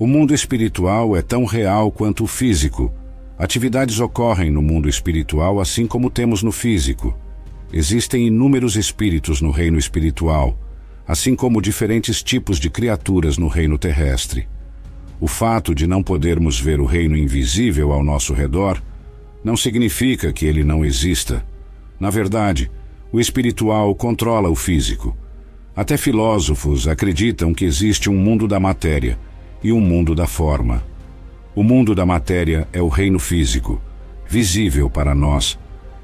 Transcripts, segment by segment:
O mundo espiritual é tão real quanto o físico. Atividades ocorrem no mundo espiritual assim como temos no físico. Existem inúmeros espíritos no reino espiritual, assim como diferentes tipos de criaturas no reino terrestre. O fato de não podermos ver o reino invisível ao nosso redor não significa que ele não exista. Na verdade, o espiritual controla o físico. Até filósofos acreditam que existe um mundo da matéria e um mundo da forma. O mundo da matéria é o reino físico, visível para nós,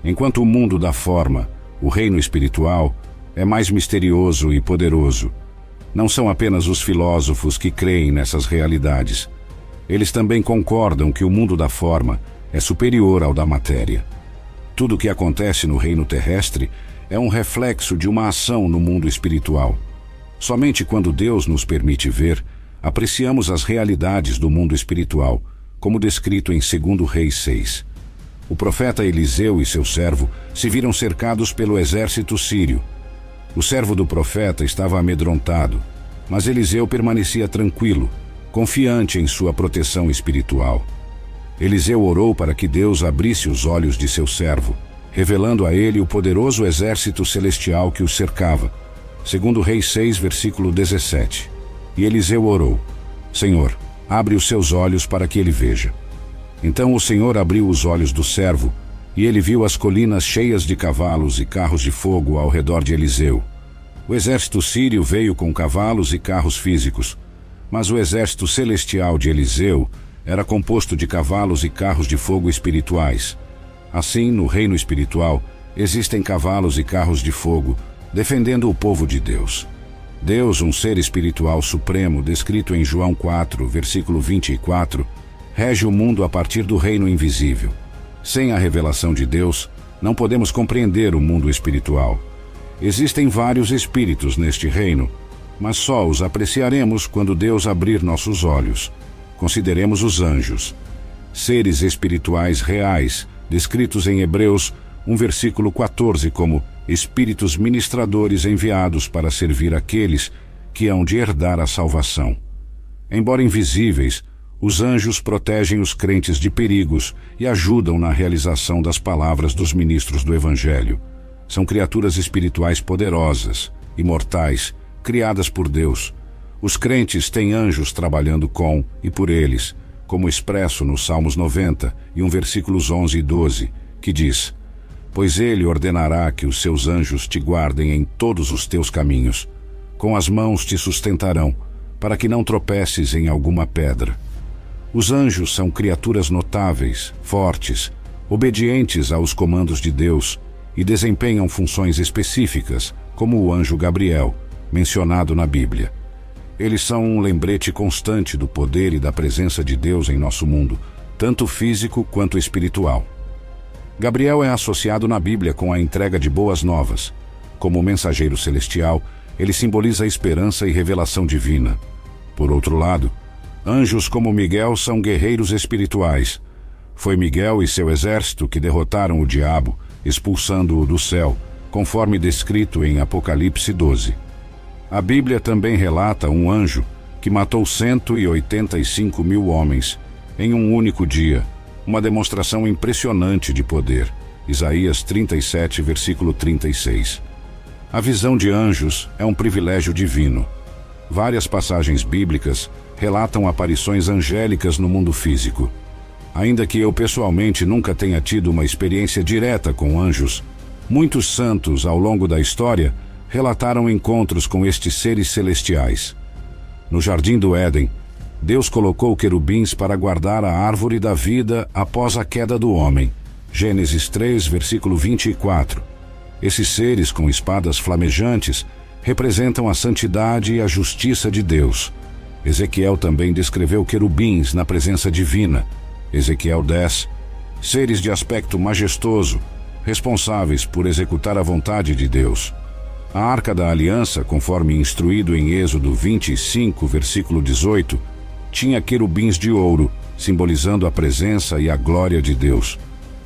enquanto o mundo da forma, o reino espiritual, é mais misterioso e poderoso. Não são apenas os filósofos que creem nessas realidades. Eles também concordam que o mundo da forma é superior ao da matéria. Tudo o que acontece no reino terrestre é um reflexo de uma ação no mundo espiritual. Somente quando Deus nos permite ver, apreciamos as realidades do mundo espiritual, como descrito em 2 Reis 6. O profeta Eliseu e seu servo se viram cercados pelo exército sírio. O servo do profeta estava amedrontado, mas Eliseu permanecia tranquilo, confiante em sua proteção espiritual. Eliseu orou para que Deus abrisse os olhos de seu servo, revelando a ele o poderoso exército celestial que o cercava. Segundo Reis 6, versículo 17. E Eliseu orou: Senhor, abre os seus olhos para que ele veja. Então o Senhor abriu os olhos do servo, e ele viu as colinas cheias de cavalos e carros de fogo ao redor de Eliseu. O exército sírio veio com cavalos e carros físicos, mas o exército celestial de Eliseu era composto de cavalos e carros de fogo espirituais. Assim, no reino espiritual, existem cavalos e carros de fogo defendendo o povo de Deus. Deus, um ser espiritual supremo, descrito em João 4, versículo 24, rege o mundo a partir do reino invisível. Sem a revelação de Deus, não podemos compreender o mundo espiritual. Existem vários espíritos neste reino, mas só os apreciaremos quando Deus abrir nossos olhos. Consideremos os anjos, seres espirituais reais, descritos em Hebreus 1 versículo 14 como espíritos ministradores enviados para servir aqueles que hão de herdar a salvação. Embora invisíveis, os anjos protegem os crentes de perigos e ajudam na realização das palavras dos ministros do Evangelho. São criaturas espirituais poderosas, imortais, criadas por Deus. Os crentes têm anjos trabalhando com e por eles, como expresso nos Salmos 90 e um versículos 11 e 12, que diz: Pois ele ordenará que os seus anjos te guardem em todos os teus caminhos, com as mãos te sustentarão, para que não tropeces em alguma pedra. Os anjos são criaturas notáveis, fortes, obedientes aos comandos de Deus e desempenham funções específicas, como o anjo Gabriel, mencionado na Bíblia. Eles são um lembrete constante do poder e da presença de Deus em nosso mundo, tanto físico quanto espiritual. Gabriel é associado na Bíblia com a entrega de boas novas. Como mensageiro celestial, ele simboliza a esperança e revelação divina. Por outro lado, Anjos como Miguel são guerreiros espirituais. Foi Miguel e seu exército que derrotaram o diabo, expulsando-o do céu, conforme descrito em Apocalipse 12. A Bíblia também relata um anjo que matou 185 mil homens em um único dia, uma demonstração impressionante de poder. Isaías 37, versículo 36. A visão de anjos é um privilégio divino. Várias passagens bíblicas relatam aparições angélicas no mundo físico. Ainda que eu pessoalmente nunca tenha tido uma experiência direta com anjos, muitos santos ao longo da história relataram encontros com estes seres celestiais. No jardim do Éden, Deus colocou querubins para guardar a árvore da vida após a queda do homem. Gênesis 3, versículo 24. Esses seres com espadas flamejantes representam a santidade e a justiça de Deus. Ezequiel também descreveu querubins na presença divina. Ezequiel 10. Seres de aspecto majestoso, responsáveis por executar a vontade de Deus. A arca da aliança, conforme instruído em Êxodo 25, versículo 18, tinha querubins de ouro, simbolizando a presença e a glória de Deus.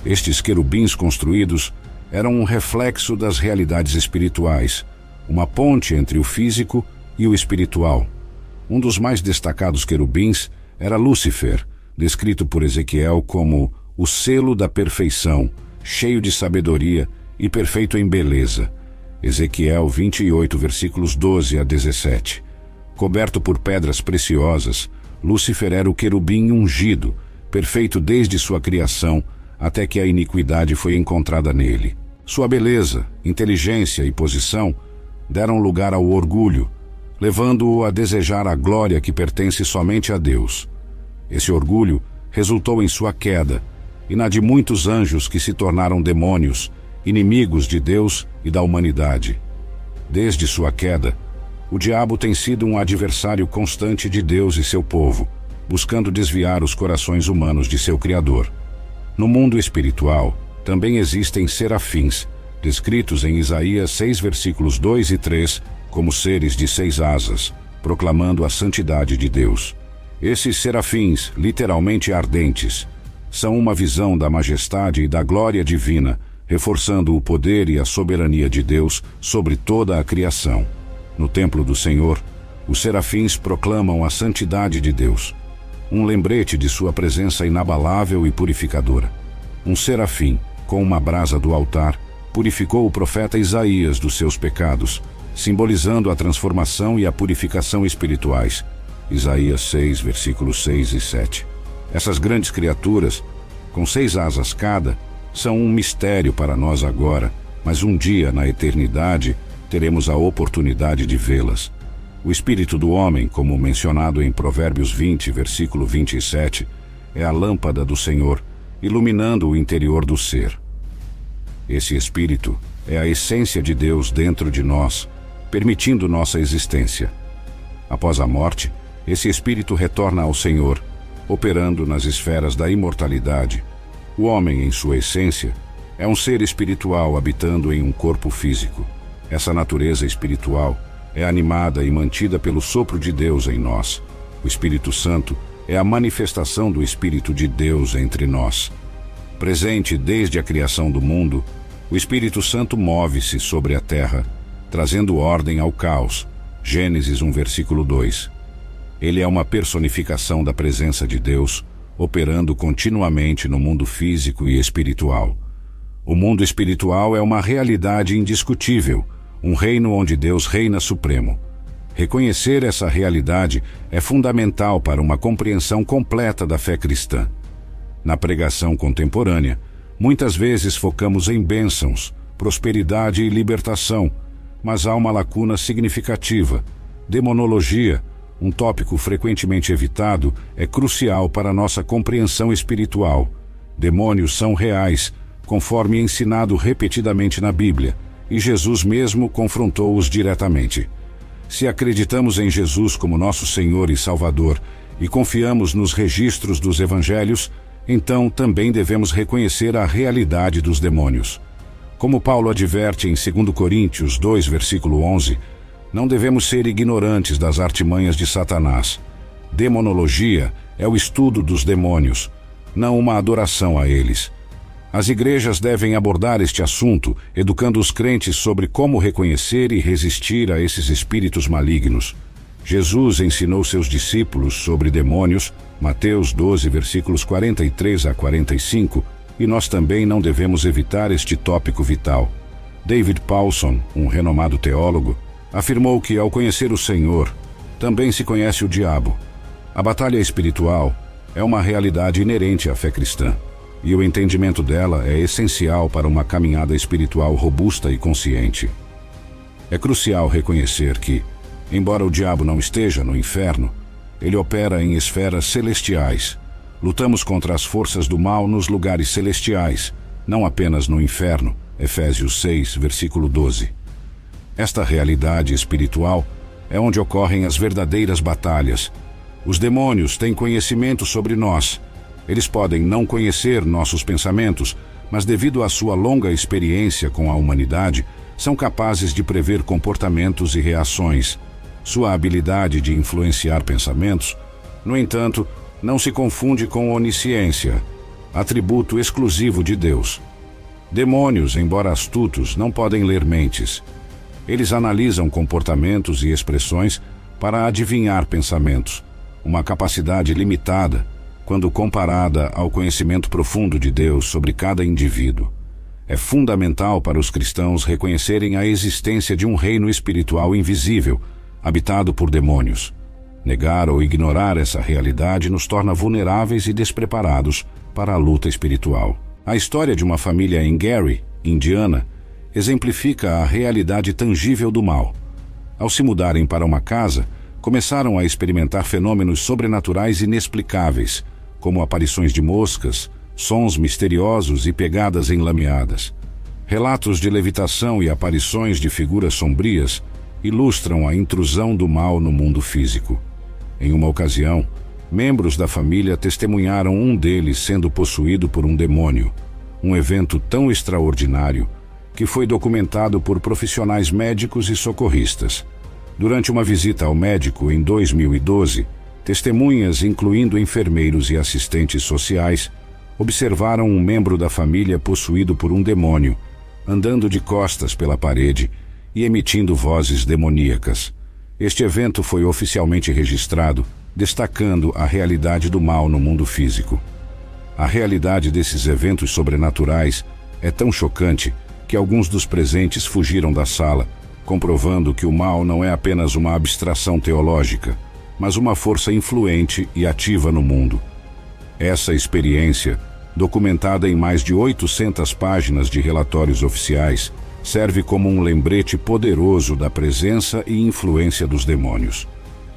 Estes querubins construídos eram um reflexo das realidades espirituais, uma ponte entre o físico e o espiritual. Um dos mais destacados querubins era Lúcifer, descrito por Ezequiel como o selo da perfeição, cheio de sabedoria e perfeito em beleza. Ezequiel 28, versículos 12 a 17. Coberto por pedras preciosas, Lúcifer era o querubim ungido, perfeito desde sua criação até que a iniquidade foi encontrada nele. Sua beleza, inteligência e posição deram lugar ao orgulho, levando-o a desejar a glória que pertence somente a Deus. Esse orgulho resultou em sua queda e na de muitos anjos que se tornaram demônios, inimigos de Deus e da humanidade. Desde sua queda, o diabo tem sido um adversário constante de Deus e seu povo, buscando desviar os corações humanos de seu Criador. No mundo espiritual, também existem serafins, descritos em Isaías 6, versículos 2 e 3, como seres de seis asas, proclamando a santidade de Deus. Esses serafins, literalmente ardentes, são uma visão da majestade e da glória divina, reforçando o poder e a soberania de Deus sobre toda a criação. No templo do Senhor, os serafins proclamam a santidade de Deus, um lembrete de sua presença inabalável e purificadora. Um serafim, com uma brasa do altar, purificou o profeta Isaías dos seus pecados, simbolizando a transformação e a purificação espirituais. Isaías 6, versículos 6 e 7. Essas grandes criaturas, com seis asas cada, são um mistério para nós agora, mas um dia, na eternidade, teremos a oportunidade de vê-las. O espírito do homem, como mencionado em Provérbios 20, versículo 27, é a lâmpada do Senhor, iluminando o interior do ser. Esse espírito é a essência de Deus dentro de nós, permitindo nossa existência. Após a morte, esse espírito retorna ao Senhor, operando nas esferas da imortalidade. O homem, em sua essência, é um ser espiritual habitando em um corpo físico. Essa natureza espiritual é animada e mantida pelo sopro de Deus em nós. O Espírito Santo é a manifestação do Espírito de Deus entre nós. Presente desde a criação do mundo, o Espírito Santo move-se sobre a terra, trazendo ordem ao caos. Gênesis 1, versículo 2. Ele é uma personificação da presença de Deus, operando continuamente no mundo físico e espiritual. O mundo espiritual é uma realidade indiscutível, um reino onde Deus reina supremo. Reconhecer essa realidade é fundamental para uma compreensão completa da fé cristã. Na pregação contemporânea, Muitas vezes focamos em bênçãos, prosperidade e libertação, mas há uma lacuna significativa. Demonologia, um tópico frequentemente evitado, é crucial para nossa compreensão espiritual. Demônios são reais, conforme ensinado repetidamente na Bíblia, e Jesus mesmo confrontou-os diretamente. Se acreditamos em Jesus como nosso Senhor e Salvador e confiamos nos registros dos evangelhos, então também devemos reconhecer a realidade dos demônios. Como Paulo adverte em 2 Coríntios 2, versículo 11, não devemos ser ignorantes das artimanhas de Satanás. Demonologia é o estudo dos demônios, não uma adoração a eles. As igrejas devem abordar este assunto, educando os crentes sobre como reconhecer e resistir a esses espíritos malignos. Jesus ensinou seus discípulos sobre demônios Mateus 12, versículos 43 a 45, e nós também não devemos evitar este tópico vital. David Paulson, um renomado teólogo, afirmou que ao conhecer o Senhor, também se conhece o diabo. A batalha espiritual é uma realidade inerente à fé cristã, e o entendimento dela é essencial para uma caminhada espiritual robusta e consciente. É crucial reconhecer que, embora o diabo não esteja no inferno, ele opera em esferas celestiais. Lutamos contra as forças do mal nos lugares celestiais, não apenas no inferno. Efésios 6, versículo 12. Esta realidade espiritual é onde ocorrem as verdadeiras batalhas. Os demônios têm conhecimento sobre nós. Eles podem não conhecer nossos pensamentos, mas devido à sua longa experiência com a humanidade, são capazes de prever comportamentos e reações. Sua habilidade de influenciar pensamentos, no entanto, não se confunde com onisciência, atributo exclusivo de Deus. Demônios, embora astutos, não podem ler mentes. Eles analisam comportamentos e expressões para adivinhar pensamentos. uma capacidade limitada quando comparada ao conhecimento profundo de Deus sobre cada indivíduo. É fundamental para os cristãos reconhecerem a existência de um reino espiritual invisível, habitado por demônios. Negar ou ignorar essa realidade nos torna vulneráveis e despreparados para a luta espiritual. A história de uma família em Gary, Indiana, exemplifica a realidade tangível do mal. Ao se mudarem para uma casa, começaram a experimentar fenômenos sobrenaturais inexplicáveis, como aparições de moscas, sons misteriosos e pegadas enlameadas. Relatos de levitação e aparições de figuras sombrias ilustram a intrusão do mal no mundo físico. Em uma ocasião, membros da família testemunharam um deles sendo possuído por um demônio, um evento tão extraordinário que foi documentado por profissionais médicos e socorristas. Durante uma visita ao médico em 2012, testemunhas, incluindo enfermeiros e assistentes sociais, observaram um membro da família possuído por um demônio, andando de costas pela parede e emitindo vozes demoníacas. Este evento foi oficialmente registrado, destacando a realidade do mal no mundo físico. A realidade desses eventos sobrenaturais é tão chocante que alguns dos presentes fugiram da sala, comprovando que o mal não é apenas uma abstração teológica, mas uma força influente e ativa no mundo. Essa experiência, documentada em mais de 800 páginas de relatórios oficiais, serve como um lembrete poderoso da presença e influência dos demônios.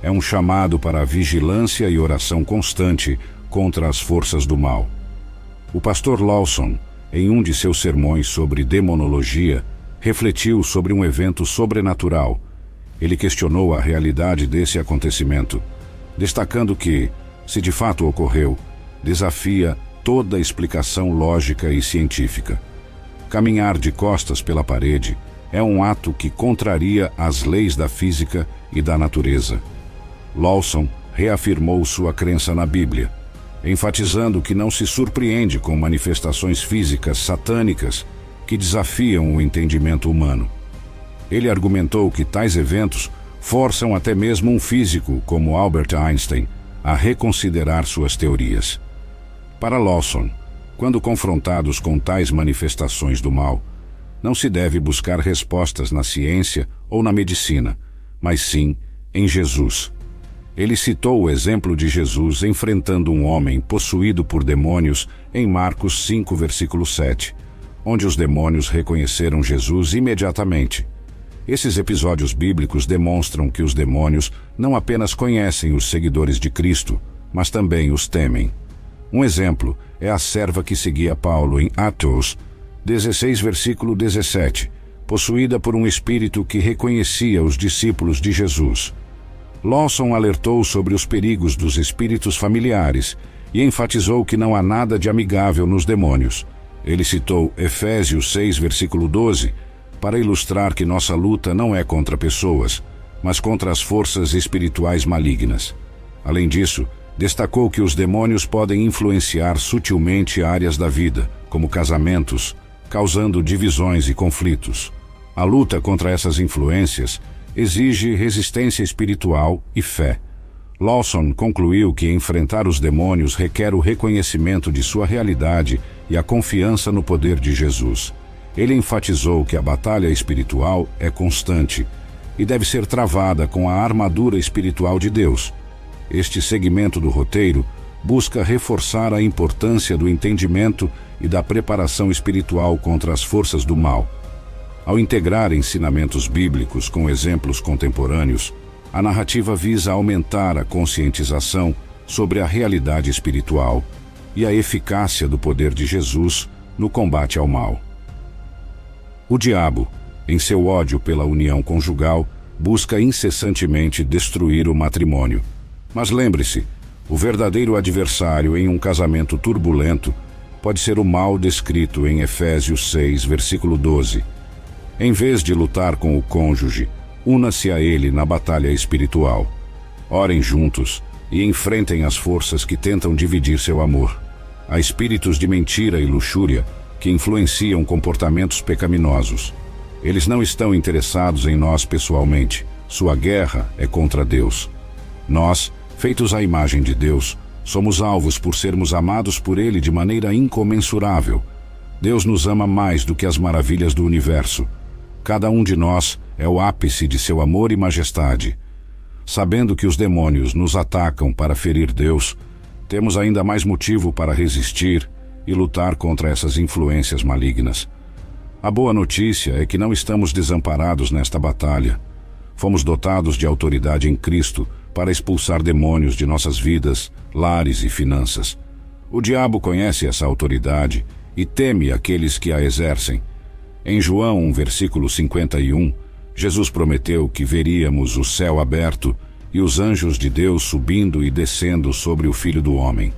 É um chamado para a vigilância e oração constante contra as forças do mal. O pastor Lawson, em um de seus sermões sobre demonologia, refletiu sobre um evento sobrenatural. Ele questionou a realidade desse acontecimento, destacando que, se de fato ocorreu, desafia toda explicação lógica e científica. Caminhar de costas pela parede é um ato que contraria as leis da física e da natureza. Lawson reafirmou sua crença na Bíblia, enfatizando que não se surpreende com manifestações físicas satânicas que desafiam o entendimento humano. Ele argumentou que tais eventos forçam até mesmo um físico como Albert Einstein a reconsiderar suas teorias. Para Lawson, quando confrontados com tais manifestações do mal, não se deve buscar respostas na ciência ou na medicina, mas sim em Jesus. Ele citou o exemplo de Jesus enfrentando um homem possuído por demônios em Marcos 5, versículo 7, onde os demônios reconheceram Jesus imediatamente. Esses episódios bíblicos demonstram que os demônios não apenas conhecem os seguidores de Cristo, mas também os temem. Um exemplo é a serva que seguia Paulo em Atos 16, versículo 17, possuída por um espírito que reconhecia os discípulos de Jesus. Lawson alertou sobre os perigos dos espíritos familiares e enfatizou que não há nada de amigável nos demônios. Ele citou Efésios 6, versículo 12, para ilustrar que nossa luta não é contra pessoas, mas contra as forças espirituais malignas. Além disso, destacou que os demônios podem influenciar sutilmente áreas da vida, como casamentos, causando divisões e conflitos. A luta contra essas influências exige resistência espiritual e fé. Lawson concluiu que enfrentar os demônios requer o reconhecimento de sua realidade e a confiança no poder de Jesus. Ele enfatizou que a batalha espiritual é constante e deve ser travada com a armadura espiritual de Deus este segmento do roteiro busca reforçar a importância do entendimento e da preparação espiritual contra as forças do mal. Ao integrar ensinamentos bíblicos com exemplos contemporâneos, a narrativa visa aumentar a conscientização sobre a realidade espiritual e a eficácia do poder de Jesus no combate ao mal. O diabo, em seu ódio pela união conjugal, busca incessantemente destruir o matrimônio mas lembre-se, o verdadeiro adversário em um casamento turbulento pode ser o mal descrito em Efésios 6, versículo 12. Em vez de lutar com o cônjuge, una-se a ele na batalha espiritual. Orem juntos e enfrentem as forças que tentam dividir seu amor. Há espíritos de mentira e luxúria que influenciam comportamentos pecaminosos. Eles não estão interessados em nós pessoalmente. Sua guerra é contra Deus. Nós Feitos à imagem de Deus, somos alvos por sermos amados por Ele de maneira incomensurável. Deus nos ama mais do que as maravilhas do universo. Cada um de nós é o ápice de seu amor e majestade. Sabendo que os demônios nos atacam para ferir Deus, temos ainda mais motivo para resistir e lutar contra essas influências malignas. A boa notícia é que não estamos desamparados nesta batalha. Fomos dotados de autoridade em Cristo para expulsar demônios de nossas vidas, lares e finanças. O diabo conhece essa autoridade e teme aqueles que a exercem. Em João 1, versículo 51, Jesus prometeu que veríamos o céu aberto e os anjos de Deus subindo e descendo sobre o Filho do Homem.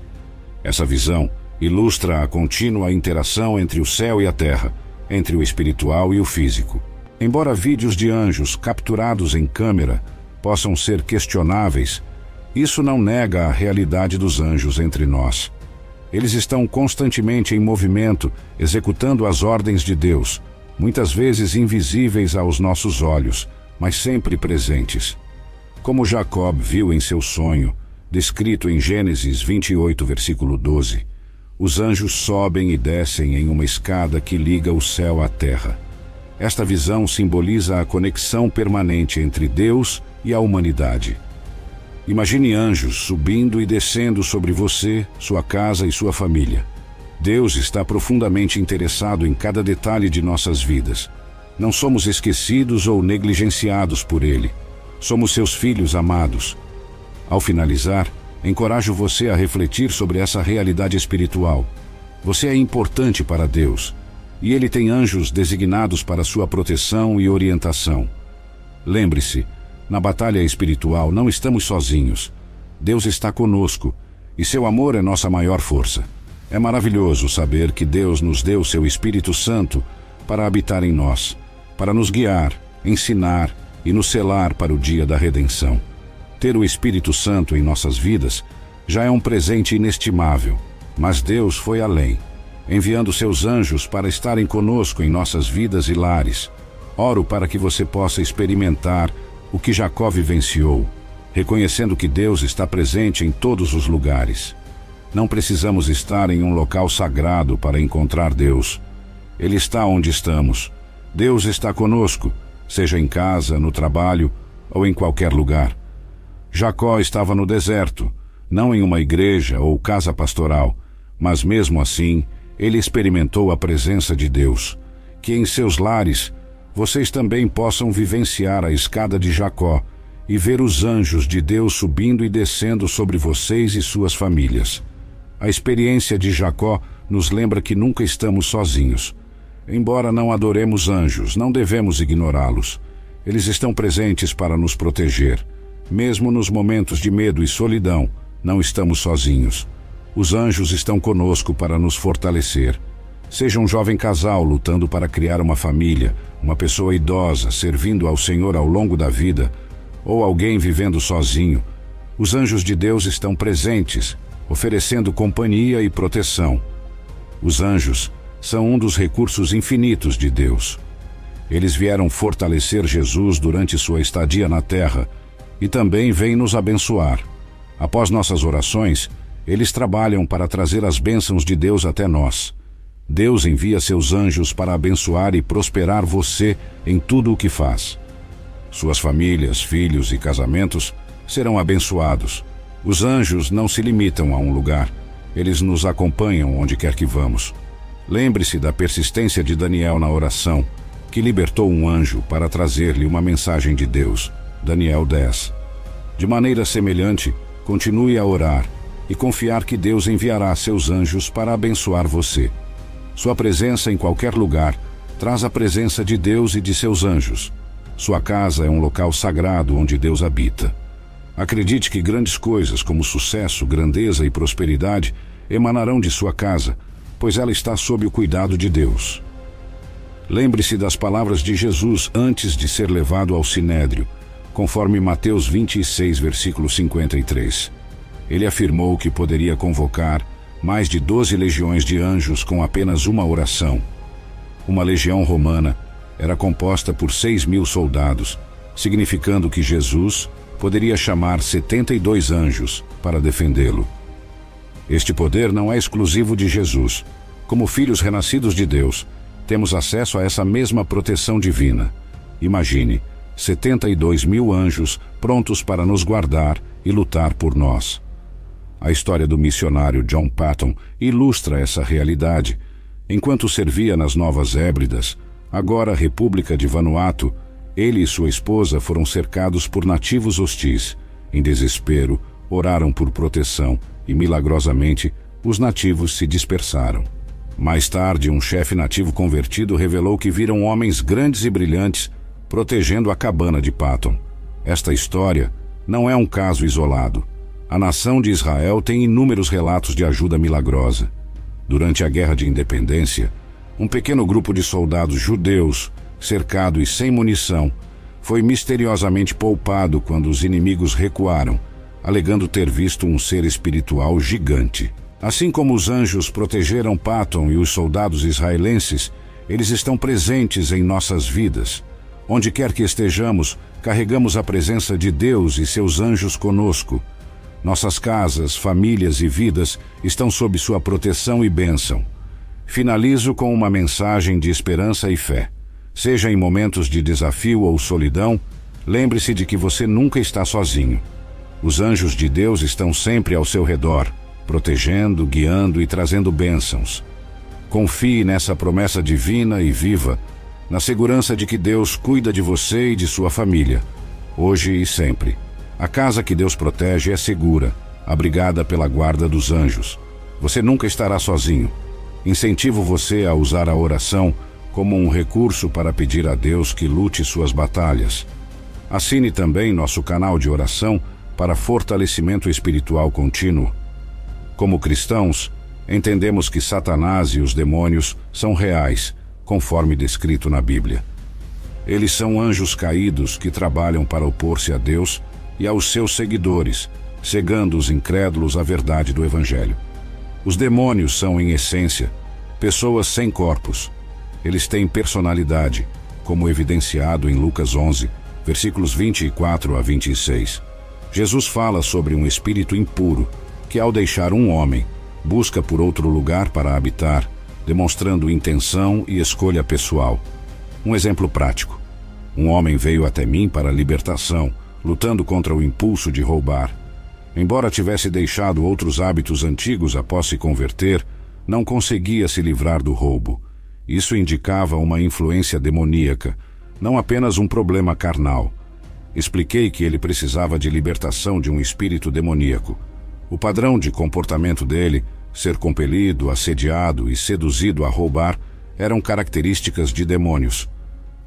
Essa visão ilustra a contínua interação entre o céu e a terra, entre o espiritual e o físico. Embora vídeos de anjos capturados em câmera possam ser questionáveis, isso não nega a realidade dos anjos entre nós. Eles estão constantemente em movimento, executando as ordens de Deus, muitas vezes invisíveis aos nossos olhos, mas sempre presentes. Como Jacob viu em seu sonho, descrito em Gênesis 28, versículo 12, os anjos sobem e descem em uma escada que liga o céu à terra. Esta visão simboliza a conexão permanente entre Deus e a humanidade. Imagine anjos subindo e descendo sobre você, sua casa e sua família. Deus está profundamente interessado em cada detalhe de nossas vidas. Não somos esquecidos ou negligenciados por Ele. Somos seus filhos amados. Ao finalizar, encorajo você a refletir sobre essa realidade espiritual. Você é importante para Deus e Ele tem anjos designados para sua proteção e orientação. Lembre-se, na batalha espiritual não estamos sozinhos. Deus está conosco e seu amor é nossa maior força. É maravilhoso saber que Deus nos deu seu Espírito Santo para habitar em nós, para nos guiar, ensinar e nos selar para o dia da redenção. Ter o Espírito Santo em nossas vidas já é um presente inestimável, mas Deus foi além, enviando seus anjos para estarem conosco em nossas vidas e lares. Oro para que você possa experimentar o que Jacó vivenciou, reconhecendo que Deus está presente em todos os lugares. Não precisamos estar em um local sagrado para encontrar Deus. Ele está onde estamos. Deus está conosco, seja em casa, no trabalho ou em qualquer lugar. Jacó estava no deserto, não em uma igreja ou casa pastoral, mas mesmo assim, ele experimentou a presença de Deus. Que em seus lares vocês também possam vivenciar a escada de Jacó e ver os anjos de Deus subindo e descendo sobre vocês e suas famílias. A experiência de Jacó nos lembra que nunca estamos sozinhos. Embora não adoremos anjos, não devemos ignorá-los. Eles estão presentes para nos proteger. Mesmo nos momentos de medo e solidão, não estamos sozinhos. Os anjos estão conosco para nos fortalecer. Seja um jovem casal lutando para criar uma família, uma pessoa idosa servindo ao Senhor ao longo da vida, ou alguém vivendo sozinho, os anjos de Deus estão presentes, oferecendo companhia e proteção. Os anjos são um dos recursos infinitos de Deus. Eles vieram fortalecer Jesus durante sua estadia na terra e também vêm nos abençoar. Após nossas orações, eles trabalham para trazer as bênçãos de Deus até nós. Deus envia seus anjos para abençoar e prosperar você em tudo o que faz. Suas famílias, filhos e casamentos serão abençoados. Os anjos não se limitam a um lugar, eles nos acompanham onde quer que vamos. Lembre-se da persistência de Daniel na oração, que libertou um anjo para trazer-lhe uma mensagem de Deus. Daniel 10. De maneira semelhante, continue a orar e confiar que Deus enviará seus anjos para abençoar você. Sua presença em qualquer lugar traz a presença de Deus e de seus anjos. Sua casa é um local sagrado onde Deus habita. Acredite que grandes coisas como sucesso, grandeza e prosperidade emanarão de sua casa, pois ela está sob o cuidado de Deus. Lembre-se das palavras de Jesus antes de ser levado ao sinédrio, conforme Mateus 26, versículo 53. Ele afirmou que poderia convocar mais de doze legiões de anjos com apenas uma oração. Uma legião romana era composta por seis mil soldados, significando que Jesus poderia chamar 72 anjos para defendê-lo. Este poder não é exclusivo de Jesus. Como filhos renascidos de Deus, temos acesso a essa mesma proteção divina. Imagine, 72 mil anjos prontos para nos guardar e lutar por nós. A história do missionário John Patton ilustra essa realidade. Enquanto servia nas Novas Hébridas, agora República de Vanuatu, ele e sua esposa foram cercados por nativos hostis. Em desespero, oraram por proteção e, milagrosamente, os nativos se dispersaram. Mais tarde, um chefe nativo convertido revelou que viram homens grandes e brilhantes protegendo a cabana de Patton. Esta história não é um caso isolado. A nação de Israel tem inúmeros relatos de ajuda milagrosa. Durante a Guerra de Independência, um pequeno grupo de soldados judeus, cercado e sem munição, foi misteriosamente poupado quando os inimigos recuaram, alegando ter visto um ser espiritual gigante. Assim como os anjos protegeram Patton e os soldados israelenses, eles estão presentes em nossas vidas. Onde quer que estejamos, carregamos a presença de Deus e seus anjos conosco. Nossas casas, famílias e vidas estão sob sua proteção e bênção. Finalizo com uma mensagem de esperança e fé. Seja em momentos de desafio ou solidão, lembre-se de que você nunca está sozinho. Os anjos de Deus estão sempre ao seu redor, protegendo, guiando e trazendo bênçãos. Confie nessa promessa divina e viva na segurança de que Deus cuida de você e de sua família, hoje e sempre. A casa que Deus protege é segura, abrigada pela guarda dos anjos. Você nunca estará sozinho. Incentivo você a usar a oração como um recurso para pedir a Deus que lute suas batalhas. Assine também nosso canal de oração para fortalecimento espiritual contínuo. Como cristãos, entendemos que Satanás e os demônios são reais conforme descrito na Bíblia. Eles são anjos caídos que trabalham para opor-se a Deus e aos seus seguidores, cegando os incrédulos à verdade do Evangelho. Os demônios são, em essência, pessoas sem corpos. Eles têm personalidade, como evidenciado em Lucas 11, versículos 24 a 26. Jesus fala sobre um espírito impuro que, ao deixar um homem, busca por outro lugar para habitar demonstrando intenção e escolha pessoal. Um exemplo prático. Um homem veio até mim para a libertação, lutando contra o impulso de roubar. Embora tivesse deixado outros hábitos antigos após se converter, não conseguia se livrar do roubo. Isso indicava uma influência demoníaca, não apenas um problema carnal. Expliquei que ele precisava de libertação de um espírito demoníaco. O padrão de comportamento dele Ser compelido, assediado e seduzido a roubar eram características de demônios.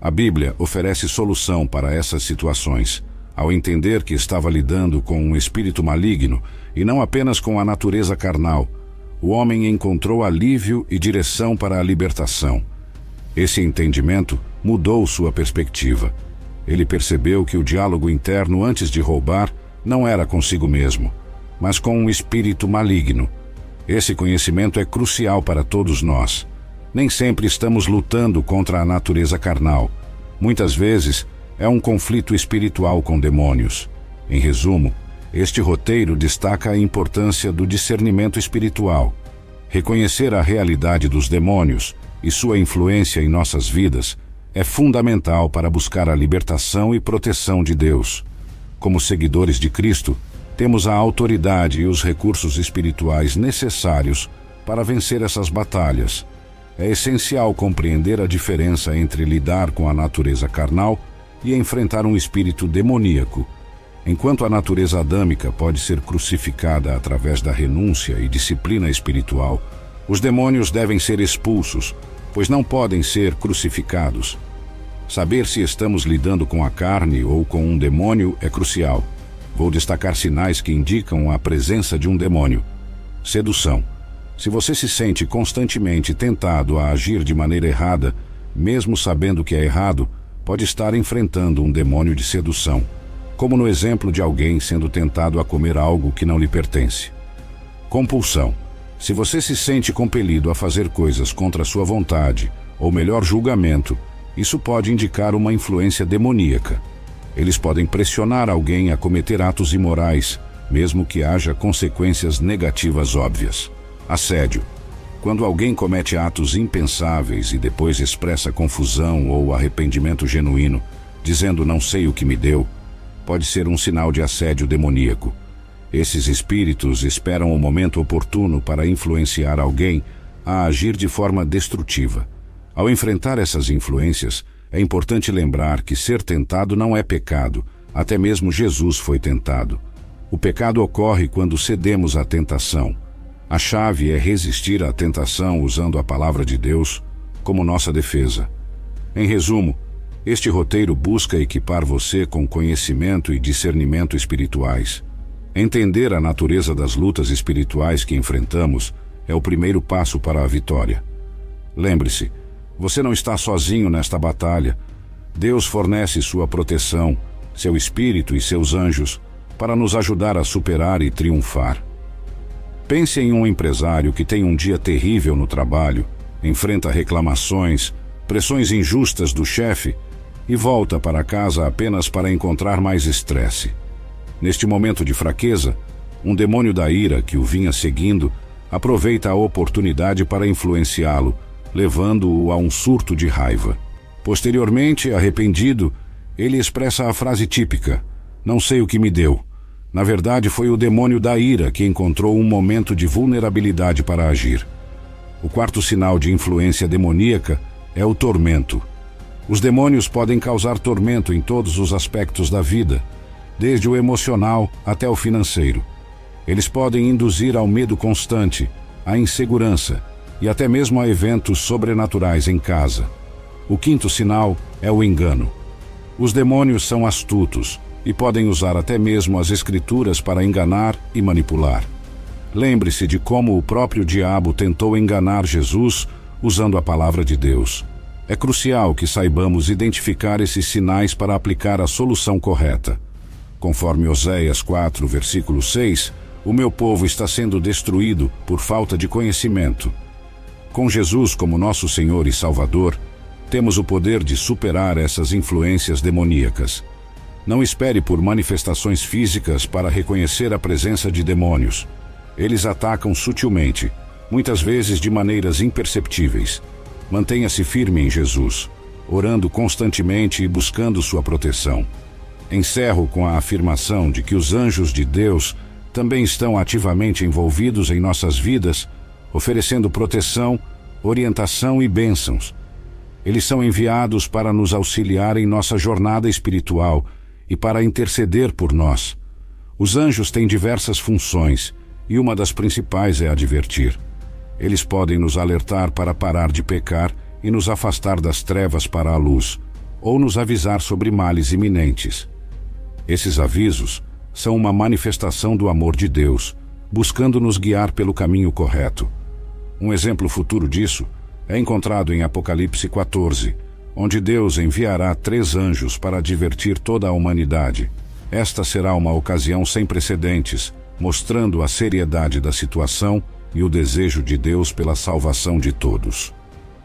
A Bíblia oferece solução para essas situações, ao entender que estava lidando com um espírito maligno e não apenas com a natureza carnal. O homem encontrou alívio e direção para a libertação. Esse entendimento mudou sua perspectiva. Ele percebeu que o diálogo interno antes de roubar não era consigo mesmo, mas com um espírito maligno esse conhecimento é crucial para todos nós. Nem sempre estamos lutando contra a natureza carnal. Muitas vezes é um conflito espiritual com demônios. Em resumo, este roteiro destaca a importância do discernimento espiritual. Reconhecer a realidade dos demônios e sua influência em nossas vidas é fundamental para buscar a libertação e proteção de Deus. Como seguidores de Cristo, temos a autoridade e os recursos espirituais necessários para vencer essas batalhas. É essencial compreender a diferença entre lidar com a natureza carnal e enfrentar um espírito demoníaco. Enquanto a natureza adâmica pode ser crucificada através da renúncia e disciplina espiritual, os demônios devem ser expulsos, pois não podem ser crucificados. Saber se estamos lidando com a carne ou com um demônio é crucial. Vou destacar sinais que indicam a presença de um demônio. Sedução. Se você se sente constantemente tentado a agir de maneira errada, mesmo sabendo que é errado, pode estar enfrentando um demônio de sedução, como no exemplo de alguém sendo tentado a comer algo que não lhe pertence. Compulsão. Se você se sente compelido a fazer coisas contra sua vontade, ou melhor julgamento, isso pode indicar uma influência demoníaca. Eles podem pressionar alguém a cometer atos imorais, mesmo que haja consequências negativas óbvias. Assédio. Quando alguém comete atos impensáveis e depois expressa confusão ou arrependimento genuíno, dizendo não sei o que me deu, pode ser um sinal de assédio demoníaco. Esses espíritos esperam o momento oportuno para influenciar alguém a agir de forma destrutiva. Ao enfrentar essas influências, é importante lembrar que ser tentado não é pecado, até mesmo Jesus foi tentado. O pecado ocorre quando cedemos à tentação. A chave é resistir à tentação usando a palavra de Deus como nossa defesa. Em resumo, este roteiro busca equipar você com conhecimento e discernimento espirituais. Entender a natureza das lutas espirituais que enfrentamos é o primeiro passo para a vitória. Lembre-se, você não está sozinho nesta batalha. Deus fornece sua proteção, seu espírito e seus anjos para nos ajudar a superar e triunfar. Pense em um empresário que tem um dia terrível no trabalho, enfrenta reclamações, pressões injustas do chefe e volta para casa apenas para encontrar mais estresse. Neste momento de fraqueza, um demônio da ira que o vinha seguindo aproveita a oportunidade para influenciá-lo, levando-o a um surto de raiva. Posteriormente, arrependido, ele expressa a frase típica: Não sei o que me deu. Na verdade, foi o demônio da ira que encontrou um momento de vulnerabilidade para agir. O quarto sinal de influência demoníaca é o tormento. Os demônios podem causar tormento em todos os aspectos da vida, desde o emocional até o financeiro. Eles podem induzir ao medo constante, à insegurança e até mesmo a eventos sobrenaturais em casa. O quinto sinal é o engano. Os demônios são astutos e podem usar até mesmo as Escrituras para enganar e manipular. Lembre-se de como o próprio diabo tentou enganar Jesus usando a palavra de Deus. É crucial que saibamos identificar esses sinais para aplicar a solução correta. Conforme Oséias 4, versículo 6, o meu povo está sendo destruído por falta de conhecimento. Com Jesus como nosso Senhor e Salvador, temos o poder de superar essas influências demoníacas. Não espere por manifestações físicas para reconhecer a presença de demônios. Eles atacam sutilmente, muitas vezes de maneiras imperceptíveis. Mantenha-se firme em Jesus, orando constantemente e buscando sua proteção. Encerro com a afirmação de que os anjos de Deus também estão ativamente envolvidos em nossas vidas, oferecendo proteção, orientação e bênçãos. Eles são enviados para nos auxiliar em nossa jornada espiritual e para interceder por nós. Os anjos têm diversas funções e uma das principais é advertir. Eles podem nos alertar para parar de pecar e nos afastar das trevas para a luz, ou nos avisar sobre males iminentes. Esses avisos são uma manifestação do amor de Deus, buscando nos guiar pelo caminho correto. Um exemplo futuro disso é encontrado em Apocalipse 14, onde Deus enviará três anjos para advertir toda a humanidade. Esta será uma ocasião sem precedentes, mostrando a seriedade da situação e o desejo de Deus pela salvação de todos.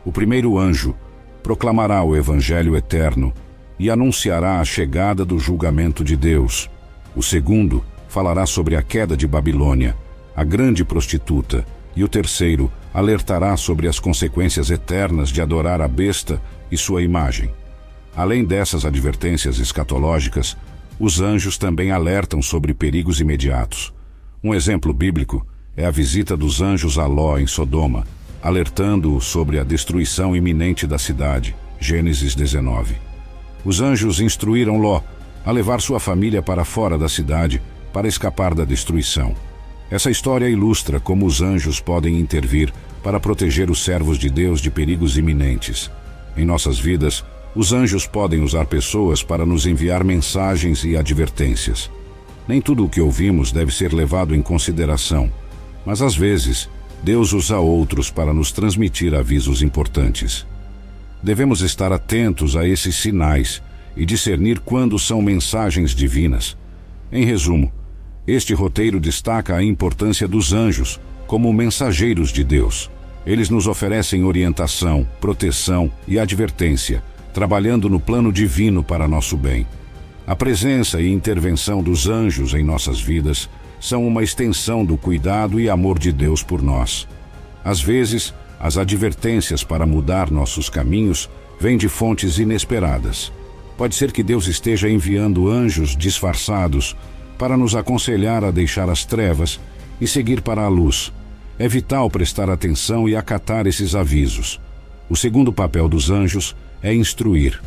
O primeiro anjo proclamará o Evangelho eterno e anunciará a chegada do julgamento de Deus. O segundo falará sobre a queda de Babilônia, a grande prostituta, e o terceiro alertará sobre as consequências eternas de adorar a besta e sua imagem. Além dessas advertências escatológicas, os anjos também alertam sobre perigos imediatos. Um exemplo bíblico é a visita dos anjos a Ló em Sodoma, alertando-o sobre a destruição iminente da cidade. Gênesis 19. Os anjos instruíram Ló a levar sua família para fora da cidade para escapar da destruição. Essa história ilustra como os anjos podem intervir para proteger os servos de Deus de perigos iminentes. Em nossas vidas, os anjos podem usar pessoas para nos enviar mensagens e advertências. Nem tudo o que ouvimos deve ser levado em consideração, mas às vezes Deus usa outros para nos transmitir avisos importantes. Devemos estar atentos a esses sinais e discernir quando são mensagens divinas. Em resumo, este roteiro destaca a importância dos anjos como mensageiros de Deus. Eles nos oferecem orientação, proteção e advertência, trabalhando no plano divino para nosso bem. A presença e intervenção dos anjos em nossas vidas são uma extensão do cuidado e amor de Deus por nós. Às vezes, as advertências para mudar nossos caminhos vêm de fontes inesperadas. Pode ser que Deus esteja enviando anjos disfarçados para nos aconselhar a deixar as trevas e seguir para a luz. É vital prestar atenção e acatar esses avisos. O segundo papel dos anjos é instruir.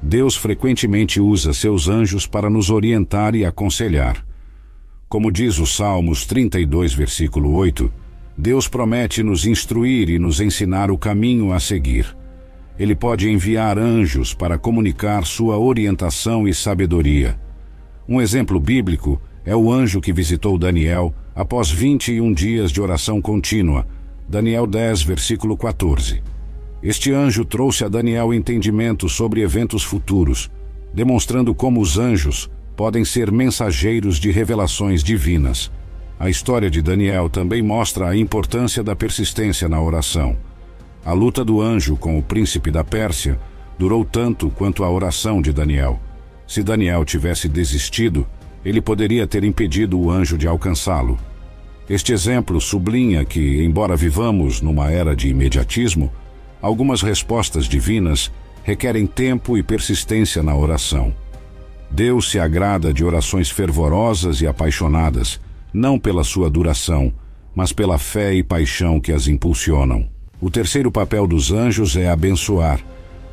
Deus frequentemente usa seus anjos para nos orientar e aconselhar. Como diz o Salmos 32, versículo 8, Deus promete nos instruir e nos ensinar o caminho a seguir. Ele pode enviar anjos para comunicar sua orientação e sabedoria. Um exemplo bíblico é o anjo que visitou Daniel após 21 dias de oração contínua. Daniel 10, versículo 14. Este anjo trouxe a Daniel entendimento sobre eventos futuros, demonstrando como os anjos podem ser mensageiros de revelações divinas. A história de Daniel também mostra a importância da persistência na oração. A luta do anjo com o príncipe da Pérsia durou tanto quanto a oração de Daniel. Se Daniel tivesse desistido, ele poderia ter impedido o anjo de alcançá-lo. Este exemplo sublinha que, embora vivamos numa era de imediatismo, algumas respostas divinas requerem tempo e persistência na oração. Deus se agrada de orações fervorosas e apaixonadas, não pela sua duração, mas pela fé e paixão que as impulsionam. O terceiro papel dos anjos é abençoar.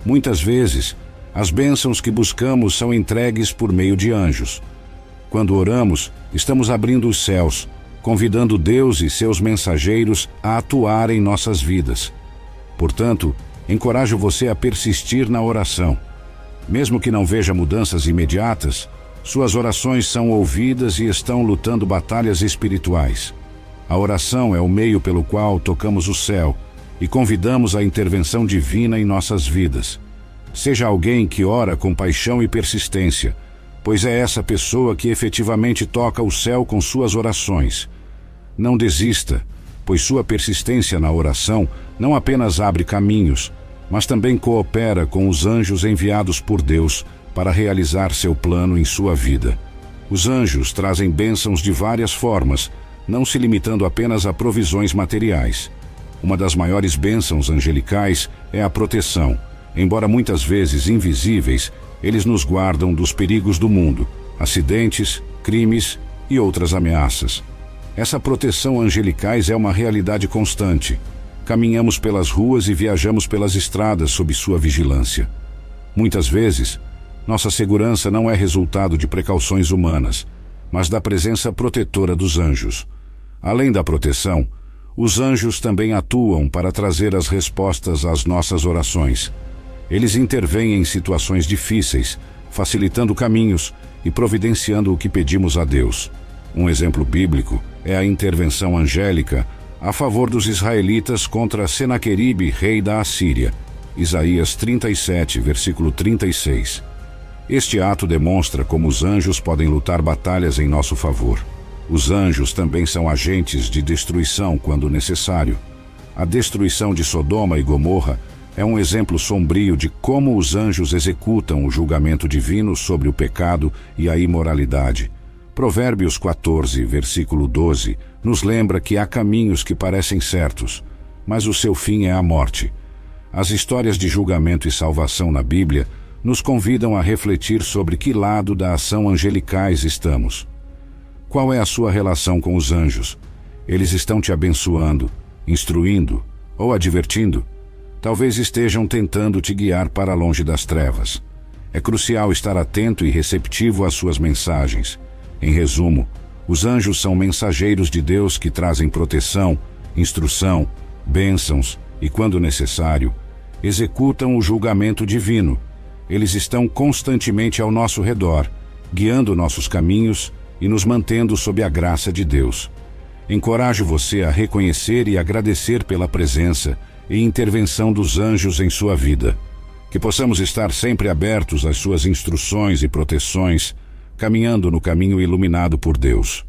Muitas vezes, as bênçãos que buscamos são entregues por meio de anjos. Quando oramos, estamos abrindo os céus, convidando Deus e seus mensageiros a atuar em nossas vidas. Portanto, encorajo você a persistir na oração. Mesmo que não veja mudanças imediatas, suas orações são ouvidas e estão lutando batalhas espirituais. A oração é o meio pelo qual tocamos o céu e convidamos a intervenção divina em nossas vidas. Seja alguém que ora com paixão e persistência, pois é essa pessoa que efetivamente toca o céu com suas orações. Não desista, pois sua persistência na oração não apenas abre caminhos, mas também coopera com os anjos enviados por Deus para realizar seu plano em sua vida. Os anjos trazem bênçãos de várias formas, não se limitando apenas a provisões materiais. Uma das maiores bênçãos angelicais é a proteção. Embora muitas vezes invisíveis, eles nos guardam dos perigos do mundo, acidentes, crimes e outras ameaças. Essa proteção angelicais é uma realidade constante. Caminhamos pelas ruas e viajamos pelas estradas sob sua vigilância. Muitas vezes, nossa segurança não é resultado de precauções humanas, mas da presença protetora dos anjos. Além da proteção, os anjos também atuam para trazer as respostas às nossas orações. Eles intervêm em situações difíceis, facilitando caminhos e providenciando o que pedimos a Deus. Um exemplo bíblico é a intervenção angélica a favor dos israelitas contra Senaqueribe, rei da Assíria. Isaías 37, versículo 36. Este ato demonstra como os anjos podem lutar batalhas em nosso favor. Os anjos também são agentes de destruição quando necessário. A destruição de Sodoma e Gomorra é um exemplo sombrio de como os anjos executam o julgamento divino sobre o pecado e a imoralidade. Provérbios 14, versículo 12, nos lembra que há caminhos que parecem certos, mas o seu fim é a morte. As histórias de julgamento e salvação na Bíblia nos convidam a refletir sobre que lado da ação angelicais estamos. Qual é a sua relação com os anjos? Eles estão te abençoando, instruindo ou advertindo? Talvez estejam tentando te guiar para longe das trevas. É crucial estar atento e receptivo às suas mensagens. Em resumo, os anjos são mensageiros de Deus que trazem proteção, instrução, bênçãos e, quando necessário, executam o julgamento divino. Eles estão constantemente ao nosso redor, guiando nossos caminhos e nos mantendo sob a graça de Deus. Encorajo você a reconhecer e agradecer pela presença e intervenção dos anjos em sua vida. Que possamos estar sempre abertos às suas instruções e proteções caminhando no caminho iluminado por Deus.